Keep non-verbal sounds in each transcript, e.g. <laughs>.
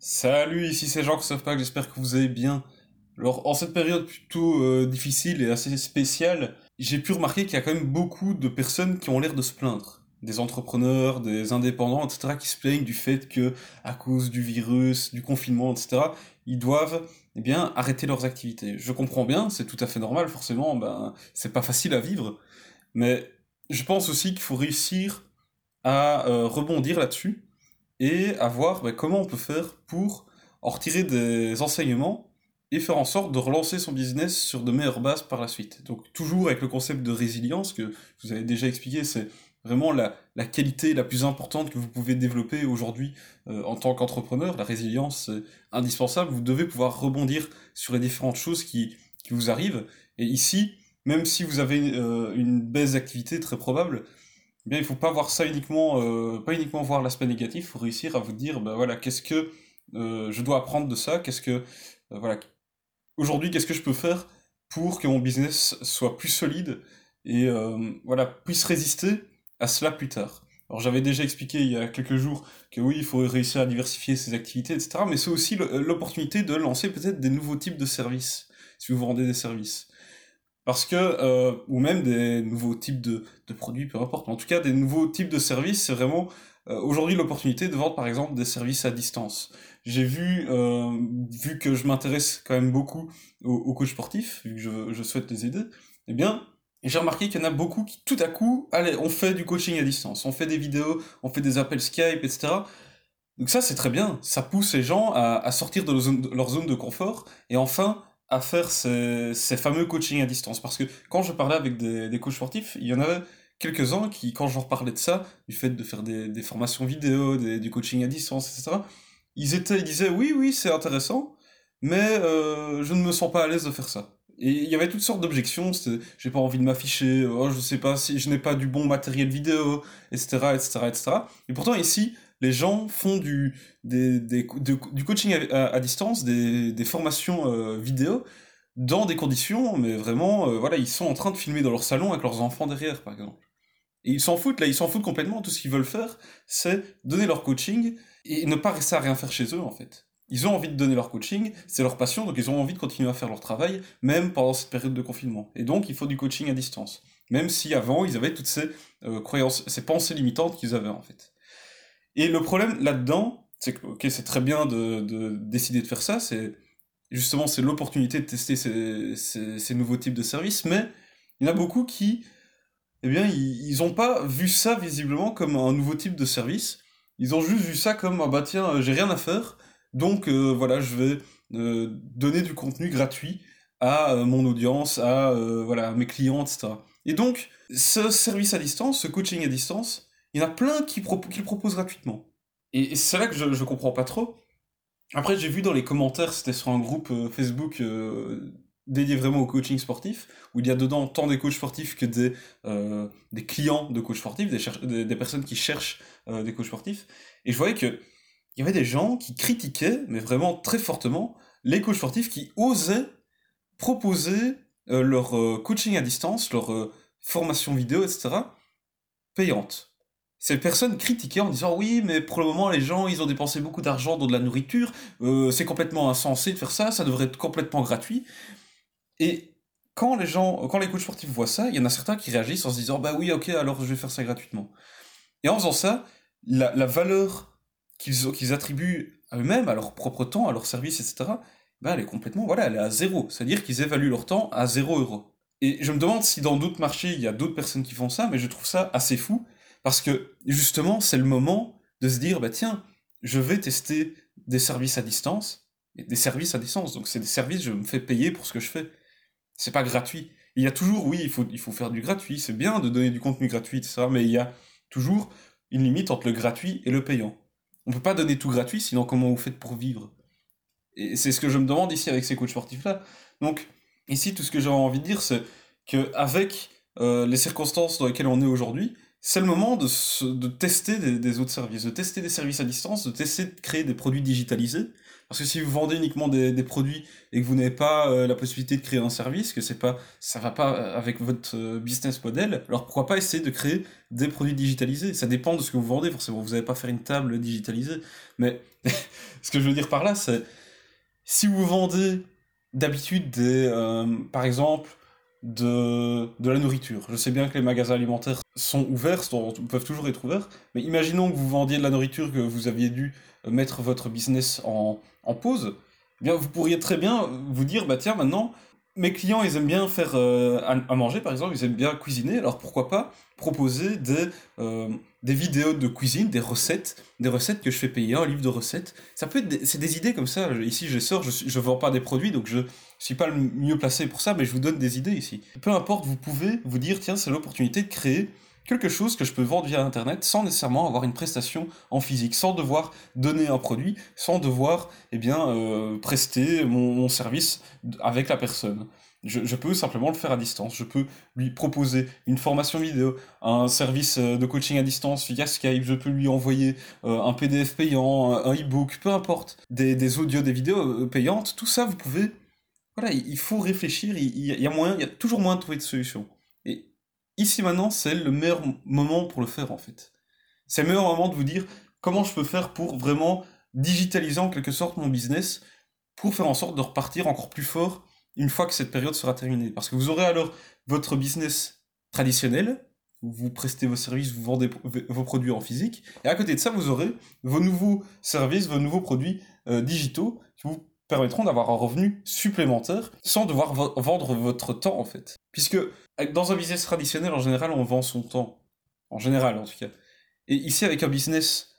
Salut, ici c'est Jean pas, j'espère que vous allez bien. Alors, en cette période plutôt euh, difficile et assez spéciale, j'ai pu remarquer qu'il y a quand même beaucoup de personnes qui ont l'air de se plaindre. Des entrepreneurs, des indépendants, etc., qui se plaignent du fait que, à cause du virus, du confinement, etc., ils doivent, eh bien, arrêter leurs activités. Je comprends bien, c'est tout à fait normal, forcément, ben, c'est pas facile à vivre, mais je pense aussi qu'il faut réussir à euh, rebondir là-dessus et à voir ben, comment on peut faire pour en retirer des enseignements et faire en sorte de relancer son business sur de meilleures bases par la suite. Donc toujours avec le concept de résilience que je vous avez déjà expliqué, c'est vraiment la, la, qualité la plus importante que vous pouvez développer aujourd'hui euh, en tant qu'entrepreneur. La résilience, c'est indispensable. Vous devez pouvoir rebondir sur les différentes choses qui, qui vous arrivent. Et ici, même si vous avez euh, une baisse d'activité très probable, eh il faut pas voir ça uniquement, euh, pas uniquement voir l'aspect négatif, il faut réussir à vous dire, ben voilà, qu'est-ce que euh, je dois apprendre de ça, qu'est-ce que, voilà, aujourd'hui, qu'est-ce que je peux faire pour que mon business soit plus solide et voilà, puisse résister à cela plus tard. Alors j'avais déjà expliqué il y a quelques jours que oui, il faut réussir à diversifier ses activités, etc. Mais c'est aussi l'opportunité de lancer peut-être des nouveaux types de services, si vous vendez des services. Parce que, euh, ou même des nouveaux types de, de, produits, peu importe, en tout cas des nouveaux types de services, c'est vraiment euh, aujourd'hui l'opportunité de vendre par exemple des services à distance. J'ai vu, euh, vu que je m'intéresse quand même beaucoup aux, aux coachs sportifs, vu que je, je souhaite les aider, eh bien, j'ai remarqué qu'il y en a beaucoup qui tout à coup, allez, on fait du coaching à distance, on fait des vidéos, on fait des appels Skype, etc. Donc ça c'est très bien, ça pousse les gens à, à sortir de leur, zone, de leur zone de confort et enfin à faire ces, ces, fameux coaching à distance. Parce que quand je parlais avec des, des coachs sportifs, il y en avait quelques-uns qui, quand je leur parlais de ça, du fait de faire des, des formations vidéo, des, du coaching à distance, etc., ils, étaient, ils disaient oui, oui, c'est intéressant, mais euh, je ne me sens pas à l'aise de faire ça. Et il y avait toutes sortes d'objections, j'ai pas envie de m'afficher, oh, je sais pas si je n'ai pas du bon matériel vidéo, etc., etc., etc. Et pourtant ici, les gens font du, des, des, coaching à, à, distance, des, des formations euh, vidéo, dans des conditions, mais vraiment, euh, voilà, ils sont en train de filmer dans leur salon avec leurs enfants derrière, par exemple. Et ils s'en foutent, là, ils s'en foutent complètement. Tout ce qu'ils veulent faire, c'est donner leur coaching et ne pas rester à rien faire chez eux, en fait. Ils ont envie de donner leur coaching, c'est leur passion, donc ils ont envie de continuer à faire leur travail, même pendant cette période de confinement. Et donc, il faut du coaching à distance. Même si avant, ils avaient toutes ces euh, croyances, ces pensées limitantes qu'ils avaient, en fait. Et le problème là-dedans, c'est que, ok, c'est très bien de, de, décider de faire ça, c'est justement c'est l'opportunité de tester ces, ces, nouveaux types de services, mais il y en a beaucoup qui, eh bien, ils n'ont pas vu ça visiblement comme un nouveau type de service. Ils ont juste vu ça comme, ah bah tiens, j'ai rien à faire, donc euh, voilà, je vais euh, donner du contenu gratuit à euh, mon audience, à euh, voilà, mes clients, etc. Et donc, ce service à distance, ce coaching à distance, il y en a plein qui, qui le proposent gratuitement. Et, c'est là que je, je comprends pas trop. Après, j'ai vu dans les commentaires, c'était sur un groupe euh, Facebook euh, dédié vraiment au coaching sportif, où il y a dedans tant des coachs sportifs que des, euh, des clients de coachs sportifs, des, des, des personnes qui cherchent des coachs sportifs. Et je voyais que il y avait des gens qui critiquaient, mais vraiment très fortement, les coachs sportifs qui osaient proposer leur coaching à distance, leur formation vidéo, etc., payante ces personnes critiquaient en disant oui mais pour le moment les gens ils ont dépensé beaucoup d'argent dans de la nourriture. Euh, c'est complètement insensé de faire ça. Ça devrait être complètement gratuit. Et quand les gens quand les coachs sportifs voient ça il y en a certains qui réagissent en se disant bah oui ok alors je vais faire ça gratuitement. Et en faisant ça la, la valeur qu'ils qu'ils attribuent à eux-mêmes à leur propre temps à leur service etc bah elle est complètement voilà elle est à zéro. C'est à dire qu'ils évaluent leur temps à zéro euro. Et je me demande si dans d'autres marchés il y a d'autres personnes qui font ça mais je trouve ça assez fou parce que justement, c'est le moment de se dire, bah tiens, je vais tester des services à distance, des services à distance, donc c'est des services, je me fais payer pour ce que je fais. C'est pas gratuit. Il y a toujours, oui, il faut, il faut faire du gratuit, c'est bien de donner du contenu gratuit, etc., mais il y a toujours une limite entre le gratuit et le payant. On peut pas donner tout gratuit, sinon comment vous faites pour vivre? Et c'est ce que je me demande ici avec ces coachs sportifs-là. Donc, ici, tout ce que j'ai envie de dire, c'est qu'avec euh, les circonstances dans lesquelles on est aujourd'hui, c'est le moment de, de tester des, autres services, de tester des services à distance, de tester de créer des produits digitalisés. Parce que si vous vendez uniquement des, des produits et que vous n'avez pas euh, la possibilité de créer un service, que c'est pas, ça va pas euh, avec votre euh, business model, alors pourquoi pas essayer de créer des produits digitalisés? Ça dépend de ce que vous vendez, forcément. Vous n'allez pas faire une table digitalisée. Mais <laughs> ce que je veux dire par là, c'est si vous vendez d'habitude des, par exemple, de, la nourriture. Je sais bien que les magasins alimentaires sont ouverts, peuvent toujours être ouverts, mais imaginons que vous vendiez de la nourriture, que vous aviez dû mettre votre business en, en pause, eh bien vous pourriez très bien vous dire, bah tiens, maintenant, mes clients, ils aiment bien faire euh, à, manger, par exemple, ils aiment bien cuisiner, alors pourquoi pas proposer des, euh, des vidéos de cuisine, des recettes, des recettes que je fais payer, un livre de recettes. Ça peut être, c'est des idées comme ça. Ici, je sors, je ne vends pas des produits, donc je suis pas le mieux placé pour ça, mais je vous donne des idées ici. Peu importe, vous pouvez vous dire, tiens, c'est l'opportunité de créer quelque chose que je peux vendre via Internet sans nécessairement avoir une prestation en physique, sans devoir donner un produit, sans devoir eh bien, euh, prester mon, service avec la personne. Je, peux simplement le faire à distance. Je peux lui proposer une formation vidéo, un service euh, de coaching à distance via Skype. Je peux lui envoyer euh, un PDF payant, un e-book, peu importe, des, des audios, des vidéos payantes. Tout ça, vous pouvez. Voilà, il faut réfléchir. Il, y a moyen, il y a toujours moyen de trouver de solutions ici maintenant, c'est le meilleur moment pour le faire en fait. C'est le meilleur moment de vous dire comment je peux faire pour vraiment digitaliser en quelque sorte mon business pour faire en sorte de repartir encore plus fort une fois que cette période sera terminée. Parce que vous aurez alors votre business traditionnel, vous prestez vos services, vous vendez vos produits en physique, et à côté de ça, vous aurez vos nouveaux services, vos nouveaux produits euh, digitaux qui vous permettront d'avoir un revenu supplémentaire sans devoir vendre votre temps en fait. Puisque dans un business traditionnel, en général, on vend son temps. En général, en tout cas. Et ici, avec un business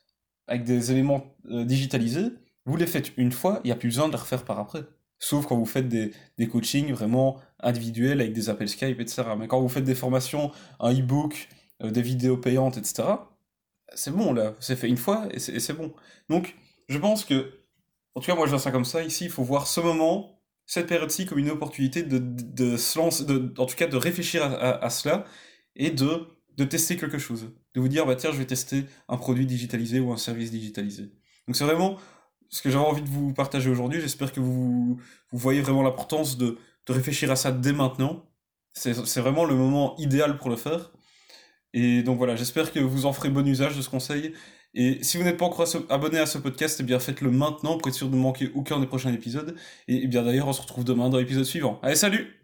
avec des éléments euh, digitalisés, vous les faites une fois, il n'y a plus besoin de les refaire par après. Sauf quand vous faites des, des coachings vraiment individuels avec des appels Skype, etc. Mais quand vous faites des formations, un e-book, euh, des vidéos payantes, etc., c'est bon là, c'est fait une fois et c'est bon. Donc, je pense que en tout cas, moi, je vois ça comme ça. Ici, il faut voir ce moment, cette période-ci, comme une opportunité de, de, se lancer, de, en tout cas, de réfléchir à, cela et de, de tester quelque chose. De vous dire, bah tiens, je vais tester un produit digitalisé ou un service digitalisé. Donc, c'est vraiment ce que j'avais envie de vous partager aujourd'hui. J'espère que vous, vous voyez vraiment l'importance de, de réfléchir à ça dès maintenant. C'est vraiment le moment idéal pour le faire. Et donc voilà, j'espère que vous en ferez bon usage de ce conseil et si vous n'êtes pas encore abonné à ce podcast, eh bien faites-le maintenant pour être sûr de ne manquer aucun des prochains épisodes. Et, et bien d'ailleurs, on se retrouve demain dans l'épisode suivant. Allez, salut